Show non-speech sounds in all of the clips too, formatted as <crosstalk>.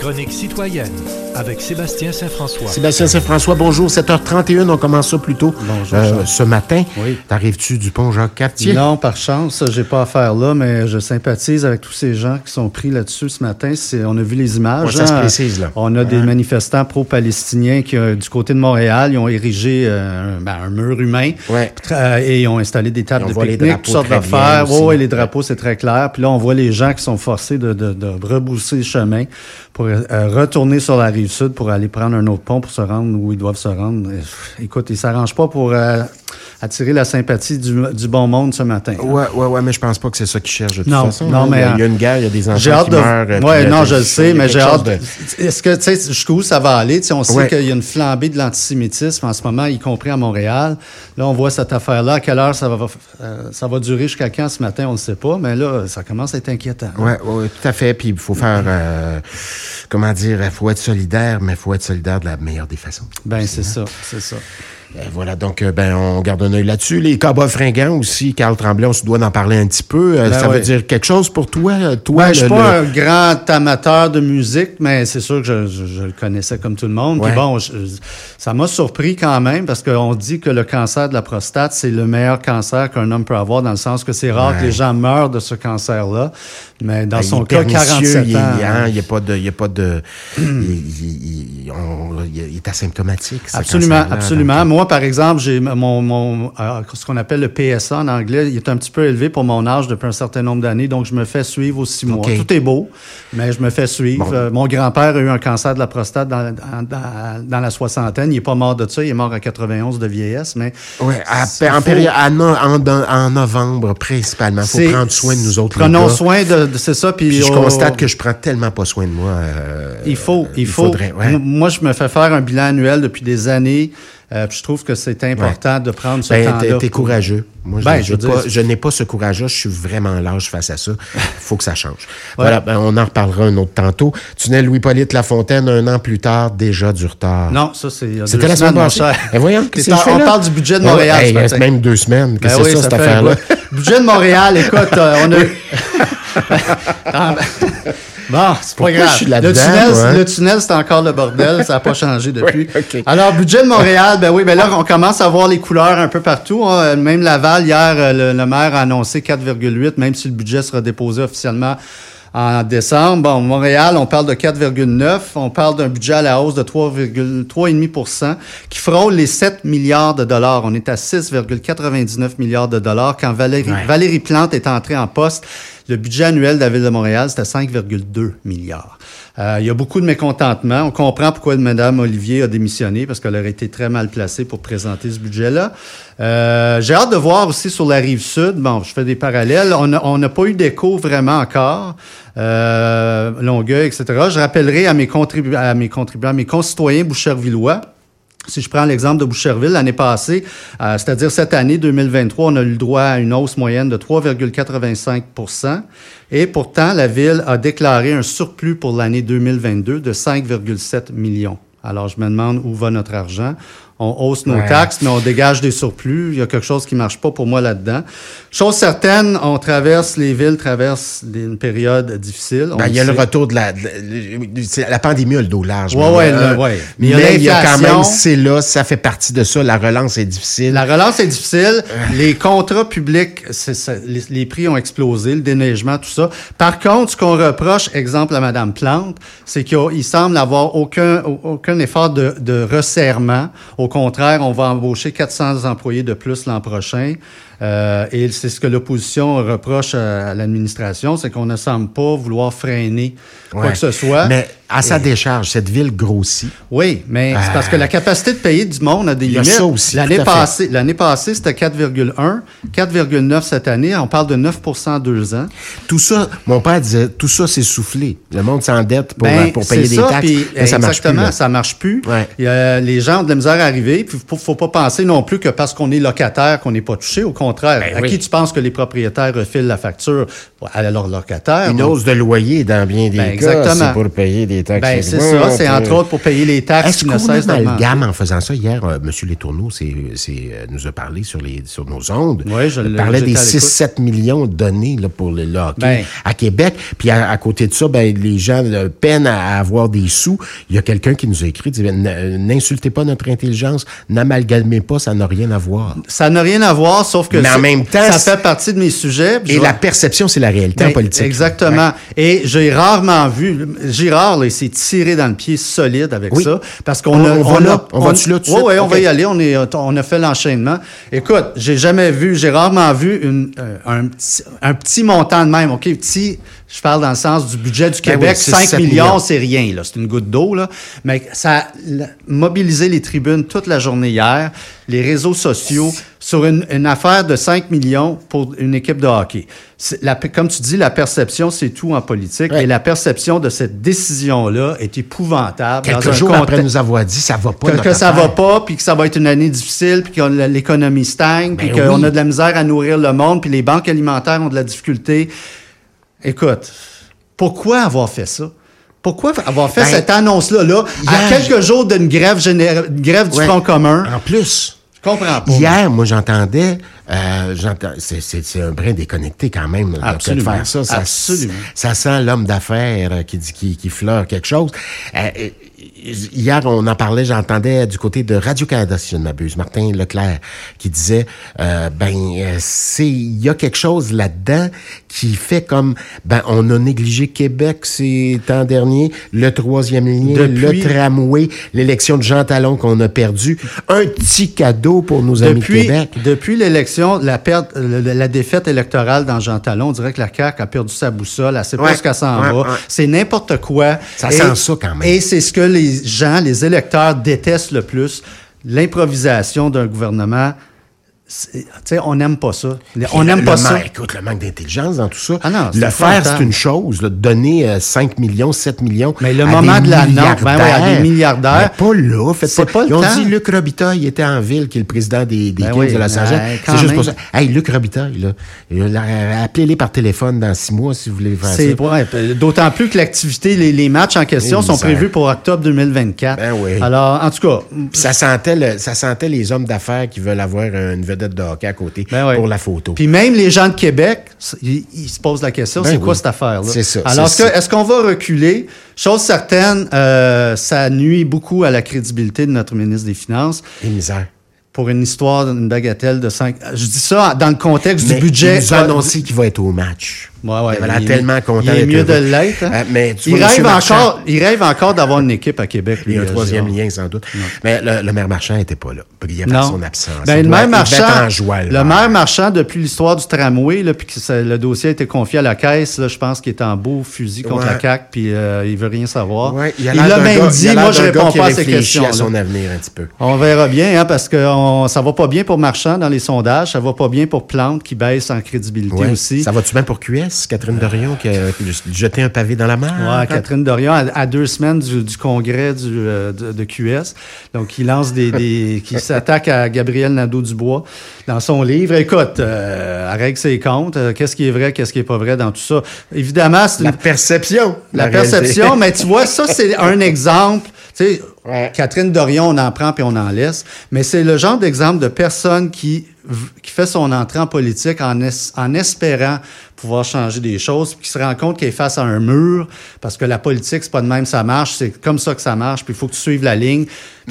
chronique citoyenne avec Sébastien Saint-François. Sébastien Saint-François, bonjour. 7h31, on commence ça plus tôt Bonjour, euh, ce matin. Oui. T'arrives-tu du pont Jacques-Cartier? Non, par chance, j'ai pas affaire là, mais je sympathise avec tous ces gens qui sont pris là-dessus ce matin. C'est, on a vu les images. Ouais, ça se hein. précise, là. On a des manifestants pro-palestiniens qui, euh, du côté de Montréal, ils ont érigé euh, un- ben, un mur humain Ouais. et ils ont installé des tables de voit les pique-nique, drapeaux toutes sortes d'affaires. les drapeaux, c'est très clair. Puis là, on voit les gens qui sont forcés de, de, de rebrousser le chemin pour euh, retourner sur la rive sud pour aller prendre un autre pont pour se rendre où ils doivent se rendre. Écoute, ils s'arrangent pas pour euh, attirer la sympathie du, du bon monde ce matin. Ouais, ouais, ouais, mais je pense pas que c'est ça qu'ils cherchent de toute Non, façon. non, hein. mais, il y a, il y a euh, une guerre, il y a des enfants hâte qui de. meurent. euh, ouais, puis, non, euh, je le sais, mais j'ai hâte. de- Est-ce que, tu sais, jusqu'où ça va aller? Tu sais, on sait Ouais. qu'il y a une flambée de l'antisémitisme en ce moment, y compris à Montréal. Là, on voit cette affaire-là. À quelle heure ça va, euh, ça va durer jusqu'à quand ce matin? On ne sait pas, mais là, ça commence à être inquiétant. Ouais, ouais, ouais, tout à fait. Puis il faut faire, euh, comment dire, il faut être solidaire, mais il faut être solidaire de la meilleure des façons. Ben, c'est ça, c'est ça. Euh, voilà, donc euh, ben on garde un œil là-dessus. Les cowboys fringants aussi, Carl Tremblay, on se doit d'en parler un petit peu. Euh, Ben ça ouais. veut dire quelque chose pour toi, euh, toi. Ouais, je suis pas le- un grand amateur de musique, mais c'est sûr que je, je- je le connaissais comme tout le monde. Puis bon, je- ça m'a surpris quand même parce qu'on dit que le cancer de la prostate, c'est le meilleur cancer qu'un homme peut avoir dans le sens que c'est rare Ouais. que les gens meurent de ce cancer-là. Mais dans Ben, son cas, pernicieux, 47 il, est- ans. hein, il n'y a pas de, il y a pas de, il, il- il- on- il est asymptomatique. Absolument, absolument. Donc, Moi, par exemple, j'ai mon, mon euh, ce qu'on appelle le PSA en anglais, il est un petit peu élevé pour mon âge depuis un certain nombre d'années, donc je me fais suivre aux six mois. Tout est beau, mais je me fais suivre. Bon. Euh, mon grand-père a eu un cancer de la prostate dans, dans, dans- dans la soixantaine. Il est pas mort de ça, il est mort à 91 de vieillesse, mais c'est en, novembre, principalement. Il faut prendre soin de nous autres. Prenons soin de, de- c'est ça. Puis, Puis je oh, constate que je prends tellement pas soin de moi. euh, Il faut, il, faut. faudrait, ouais. Moi, je me fais faire un bilan annuel depuis des années. Euh, je trouve que c'est important de prendre ce Ben, temps-là. t'es, courageux. Moi, je, Ben, je je pas- n'ai pas ce courage-là. Je suis vraiment large face à ça. Il <laughs> faut que ça change. Voilà, ben, on en reparlera un autre tantôt. Tunnel Louis-Polyte Lafontaine, un an plus tard, déjà du retard. Non, ça, c'est. il C'était la semaine passée. Eh, voyons, on là? parle du budget de Ah ouais, Montréal. hey, ce matin. même deux semaines. Ben oui, c'est ça, ça cette affaire-là? Budget de Montréal, écoute, euh, on a. <laughs> <laughs> Bon, c'est pas grave. je suis le tunnel, le tunnel, c'est encore le bordel. Ça n'a pas changé <laughs> depuis. Oui. Alors, budget de Montréal, ben oui, ben là, on commence à voir les couleurs un peu partout. hein. Même Laval, hier, euh, le, le maire a annoncé 4,8, même si le budget sera déposé officiellement en décembre. Bon, Montréal, on parle de 4,9. On parle d'un budget à la hausse de 3,3,5% qui frôle les 7 milliards de dollars. On est à 6,99 milliards de dollars. Quand Valérie, Ouais. Valérie Plante est entrée en poste, le budget annuel de la Ville de Montréal, c'était 5,2 milliards. Euh, il y a beaucoup de mécontentement. On comprend pourquoi Mme Olivier a démissionné, parce qu'elle aurait été très mal placée pour présenter ce budget-là. Euh, J'ai hâte de voir aussi sur la rive sud. Bon, je fais des parallèles. On n'a pas eu d'écho vraiment encore. Euh, Longueuil, etc. Je rappellerai à mes, contribu à mes contribuants, à mes concitoyens bouchervillois, si je prends l'exemple de Boucherville, l'année passée, euh, c'est-à-dire cette année 2023, on a eu le droit à une hausse moyenne de 3,85% et pourtant, la Ville a déclaré un surplus pour l'année 2022 de 5,7 millions. Alors, je me demande où va notre argent. On hausse nos Ouais. taxes, mais on dégage des surplus. Il y a quelque chose qui marche pas pour moi là-dedans. Chose certaine, on traverse, les villes traversent une période difficile. Ben, il y a le retour de la, de la, pandémie a le dos large. Ouais, mais, ouais, euh, le- ouais. Mais Il y a il y a quand même, c'est là, ça fait partie de ça. La relance est difficile. La relance est difficile. Les contrats publics, c'est ça, les, les prix ont explosé, le déneigement, tout ça. Par contre, ce qu'on reproche, exemple à Mme Plante, c'est qu'il semble avoir aucun, aucun effort de, de resserrement. Contraire, on va embaucher 400 employés de plus l'an prochain. Euh, et c'est ce que l'opposition reproche à, à l'administration, c'est qu'on ne semble pas vouloir freiner quoi que ce soit. Mais à sa décharge, cette ville grossit. Oui, mais c'est parce que la capacité de payer du monde a des Il y a limites. ça aussi, L'année passée, l'année passée, c'était 4,1, 4,9 cette année. On parle de 9% en deux ans. Tout ça, mon père disait, tout ça, c'est soufflé. Le monde s'endette pour, Ben, pour payer des ça, taxes. mais ça marche plus. exactement, là. ça marche plus. Ouais. Les gens ont de la misère à arriver. Puis faut, faut pas penser non plus que parce qu'on est locataire qu'on n'est pas touché. Au contraire. Ben à oui. qui tu penses que les propriétaires refilent la facture? À leurs locataires. Une Donc, hausse de loyer dans bien des Ben, cas, exactement. c'est pour payer des taxes. Ben, c'est ça. C'est entre autres pour payer les taxes Est-ce qui ne qu'on cessent d'augmenter. amalgame en faisant ça? Hier, euh, M. Letourneau c'est, c'est, euh, nous a parlé sur, les, sur nos ondes. Oui, je Il l'ai- parlait des j'étais à l'écoute. 6-7 millions donnés là, pour le, le hockey Ben. à Québec. Puis à, à côté de ça, ben, les gens euh, peinent à, à avoir des sous. Il y a quelqu'un qui nous a écrit, dit, n'insultez pas notre intelligence, n'amalgamez pas, ça n'a rien à voir. Ça n'a rien à voir, sauf que Mais en même temps, ça fait partie de mes sujets. Et la perception, c'est la réalité en Ben, politique. Exactement. Ouais. Et j'ai rarement vu, Girard, là, il s'est tiré dans le pied solide avec Oui. ça. Parce qu'on On- a. on va là. On va-tu là tout Ouais, on va y aller. On, est, on a fait l'enchaînement. Écoute, j'ai jamais vu, j'ai rarement vu une, euh, un, petit, un petit montant de même. OK, petit, je parle dans le sens du budget du Ben Québec. oui, c'est 5 7 millions, millions. c'est rien, là. C'est une goutte d'eau, là. Mais ça a l- mobilisé les tribunes toute la journée hier, les réseaux sociaux, sur une, une affaire de 5 millions pour une équipe de hockey. La, comme tu dis, la perception, c'est tout en politique. Ouais. Et la perception de cette décision-là est épouvantable. Quelques jours après nous avoir dit, ça va pas. que, que ça va pas, puis que ça va être une année difficile, puis que l'économie stagne, puis Ben qu'on a de la misère à nourrir le monde, puis les banques alimentaires ont de la difficulté. Écoute, pourquoi avoir fait ça? Pourquoi avoir fait Ben, cette annonce-là, là, à quelques jours d'une grève, généra- une grève du Ouais. Front commun? En plus. Je comprends pas. Hier, moi, j'entendais, euh, j'entends- c'est, un brin déconnecté quand même là, de faire ça. Ça, Absolument. ça sent l'homme d'affaires euh, qui dit qui, qui fleure quelque chose. Euh, hier, on en parlait, j'entendais du côté de Radio-Canada, si je ne m'abuse, Martin Leclerc, qui disait, euh, ben, euh, c'est, il y a quelque chose là-dedans qui fait comme, ben, on a négligé Québec ces temps derniers, le troisième lien, Depuis- le tramway, l'élection de Jean Talon qu'on a perdu, un petit cadeau pour nos amis de Depuis, Québec. depuis l'élection, la perte, la défaite électorale dans Jean Talon, on dirait que la CAQ a perdu sa boussole, elle sait pas Ouais, où ce qu'elle s'en ouais, va. ouais. C'est n'importe quoi. Ça Et- sent ça quand même. Et c'est ce que les gens, les électeurs détestent le plus, l'improvisation d'un gouvernement. On n'aime pas ça. On n'aime pas ça. Écoute, le manque d'intelligence dans tout ça. Ah non, le faire, c'est une chose. là, donner euh, 5 millions, 7 millions. Mais le à moment des de la note, ben oui, à des milliardaires. Mais pas là. Faites C'est pas le Ils ont temps. dit Luc Robitaille était en ville, qui est le président des, des Ben Kings oui, de Los Angeles. c'est juste pour ça. Hey, Luc Robitaille, là. Appelez-les par téléphone dans six mois si vous voulez faire ça. Ouais, d'autant plus que l'activité, les, les matchs en question sont prévus pour octobre 2024. Ben oui. Alors, en tout cas, ça sentait, le- ça sentait les hommes d'affaires qui veulent avoir une vedette de hockey à côté Ben pour la photo. Puis même les gens de Québec, ils, ils se posent la question, Ben c'est quoi cette affaire-là? C'est ça, Alors, est-ce qu'on va reculer? Chose certaine, euh, ça nuit beaucoup à la crédibilité de notre ministre des Finances Et misère. pour une histoire d'une bagatelle de 5... Je dis ça dans le contexte Mais du budget... Il nous a annoncé qu'il va être au match. Ouais, ouais, il avait il- tellement content. Il est mieux de l'être. hein? Euh, mais tu il, vois, rêve Marchand, encore, il rêve encore d'avoir une équipe à Québec. Il y a lui, un troisième lien, sans doute. Mais le, le maire Marchand n'était pas là. Brillait par son absence. Ben, Il le doit- maire marchand, en joie, le maire marchand, depuis l'histoire du tramway, là, puis que ça- le dossier a été confié à la caisse, là, je pense qu'il est en beau fusil contre Ouais. la CAQ, puis euh, il veut rien savoir. Il a il même gars- dit, il a l'air moi je réponds pas à ces questions. à son avenir un petit peu. On verra bien, hein, parce que ça va pas bien pour Marchand dans les sondages, ça va pas bien pour Plante qui baisse en crédibilité aussi. Ça va-tu bien pour QS? Catherine Dorion qui a, qui jeté un pavé dans la mer? Ouais, Catherine Dorion, à, à deux semaines du, du congrès du, euh, de, de QS. Donc, il lance des. des <laughs> qui s'attaque à Gabriel Nadeau-Dubois dans son livre. Écoute, euh, règle ses comptes. Euh, qu'est-ce qui est vrai, qu'est-ce qui est pas vrai dans tout ça? Évidemment, c'est La perception. La, perception, mais tu vois, ça, c'est <laughs> un exemple. Tu sais, Ouais. Catherine Dorion, on en prend puis on en laisse. Mais c'est le genre d'exemple de personne qui, qui fait son entrée en politique en, es- en espérant pouvoir changer des choses, puis qui se rend compte qu'elle est face à un mur, parce que la politique, c'est pas de même ça marche, c'est comme ça que ça marche, puis il faut que tu suives la ligne.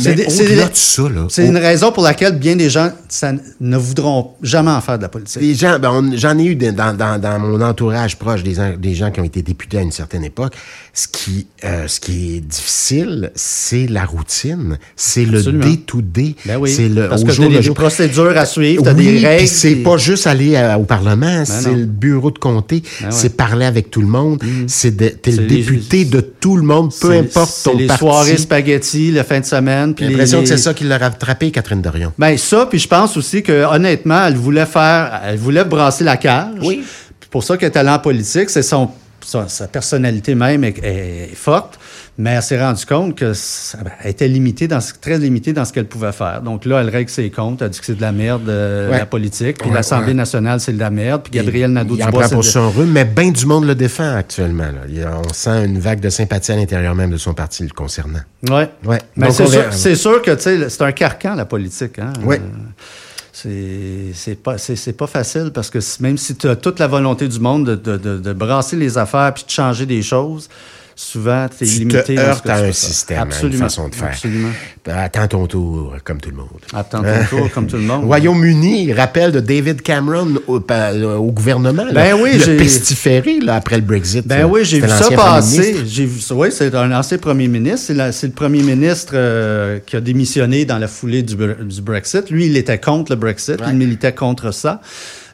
Mais des- au-delà de ça, là, c'est au- une raison pour laquelle bien des gens ça, ne voudront jamais en faire de la politique. Les gens, ben, j'en ai eu dans, dans, dans mon entourage proche des, en- des gens qui ont été députés à une certaine époque. Ce qui, euh, ce qui est difficile, c'est la routine, c'est le day-to-day. Ben oui, c'est le parce au que jour t'as le des, jour. des procédures à suivre, t'as oui, des règles. c'est pas juste aller à- au Parlement, c'est non. le bureau de comté, Ben ouais. c'est parler avec tout le monde, c'est de- t'es C'est le les- député de tout le monde, peu C'est- importe c'est ton les parti. soirées spaghetti, le fin de semaine. J'ai les- l'impression que c'est ça qui l'a rattrapé, Catherine Dorion. Ben ça, puis je pense aussi que honnêtement, elle voulait faire, elle voulait brasser la cage. Oui. Pour ça qu'elle est allée en politique, c'est son sa, personnalité même est, forte, mais elle s'est rendue compte que ben, était limitée dans, très limitée dans ce qu'elle pouvait faire. Donc là, elle règle ses comptes, elle dit que c'est de la merde, euh, la politique, puis l'Assemblée nationale, c'est de la merde, puis Gabriel Nadeau-Dubois... Il pour son rhume, mais bien du monde le défend actuellement. Là. On sent une vague de sympathie à l'intérieur même de son parti le concernant. Oui. Ouais. Mais c'est sûr, sûr, que c'est un carcan, la politique. Hein? Oui. C'est pas, pas facile parce que même si tu as toute la volonté du monde de, de, de brasser les affaires puis de changer des choses, souvent, tu es limité. Heurtes à un système, absolument, une façon de faire. Absolument. Attends ton tour, comme tout le monde. Attends ton tour, comme tout le monde. Royaume-Uni, rappel de David Cameron au, au gouvernement. Ben oui, le pestiféré là, après le Brexit. Ben oui, j'ai vu ça passer. J'ai vu ça. Oui, c'est un ancien premier ministre. C'est le premier ministre euh, qui a démissionné dans la foulée du, du, Brexit. Lui, il était contre le Brexit. Il militait contre ça.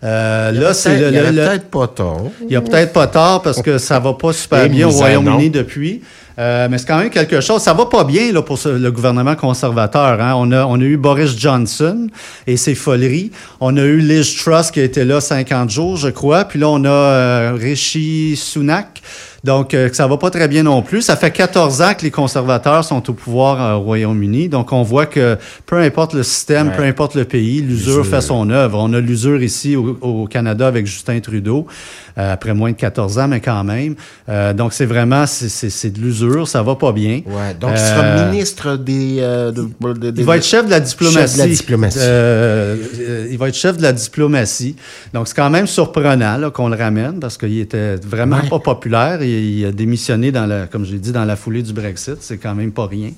Euh, là, c'est le. Il a peut-être pas tort. Il y a peut-être pas tort parce que ça va pas super bien au Royaume-Uni depuis. Euh, mais c'est quand même quelque chose. Ça va pas bien là, pour le gouvernement conservateur. Hein. On, a, on a eu Boris Johnson et ses foleries. On a eu Liz Truss qui a été là 50 jours, je crois. Puis là, on a euh, Rishi Sunak. Donc, euh, ça va pas très bien non plus. Ça fait 14 ans que les conservateurs sont au pouvoir euh, au Royaume-Uni. Donc, on voit que peu importe le système, peu importe le pays, l'usure fait son œuvre. On a l'usure ici au, Canada avec Justin Trudeau, euh, après moins de 14 ans, mais quand même. donc, c'est vraiment, c'est de l'usure. Ça va pas bien. Ouais. Donc, il sera ministre des... il va être chef de la diplomatie. Chef de la diplomatie. il va être chef de la diplomatie. Donc, c'est quand même surprenant qu'on le ramène parce qu'il était vraiment pas populaire il a démissionné, dans la, comme j'ai dit, dans la foulée du Brexit. C'est quand même pas rien.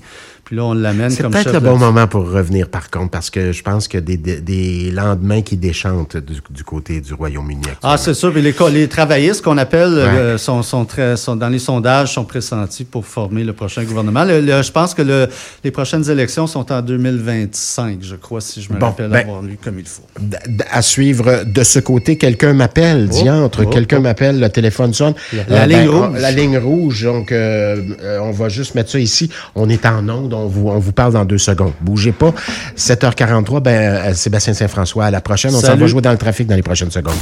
Puis là, on l'amène comme C'est peut-être le bon moment pour revenir, par contre, parce que je pense qu'il y a des, des, lendemains qui déchantent du, côté du Royaume-Uni. Ah, c'est sûr. Puis les, les travaillistes qu'on appelle euh, sont, sont, très, sont, dans les sondages, sont pressentis pour former le prochain gouvernement. je pense que le, les prochaines élections sont en 2025, je crois, si je me rappelle ben, avoir lu comme il faut. À suivre de ce côté, quelqu'un m'appelle, oh, diantre, oh, quelqu'un oh. m'appelle, le téléphone sonne. La, ligne ben, rouge. La ligne rouge, donc euh, euh, on va juste mettre ça ici. On est en onde, on vous, on vous parle dans deux secondes. Bougez pas. 7h43, ben, euh, Sébastien Saint-François, à la prochaine. On s'en va jouer dans le trafic dans les prochaines secondes.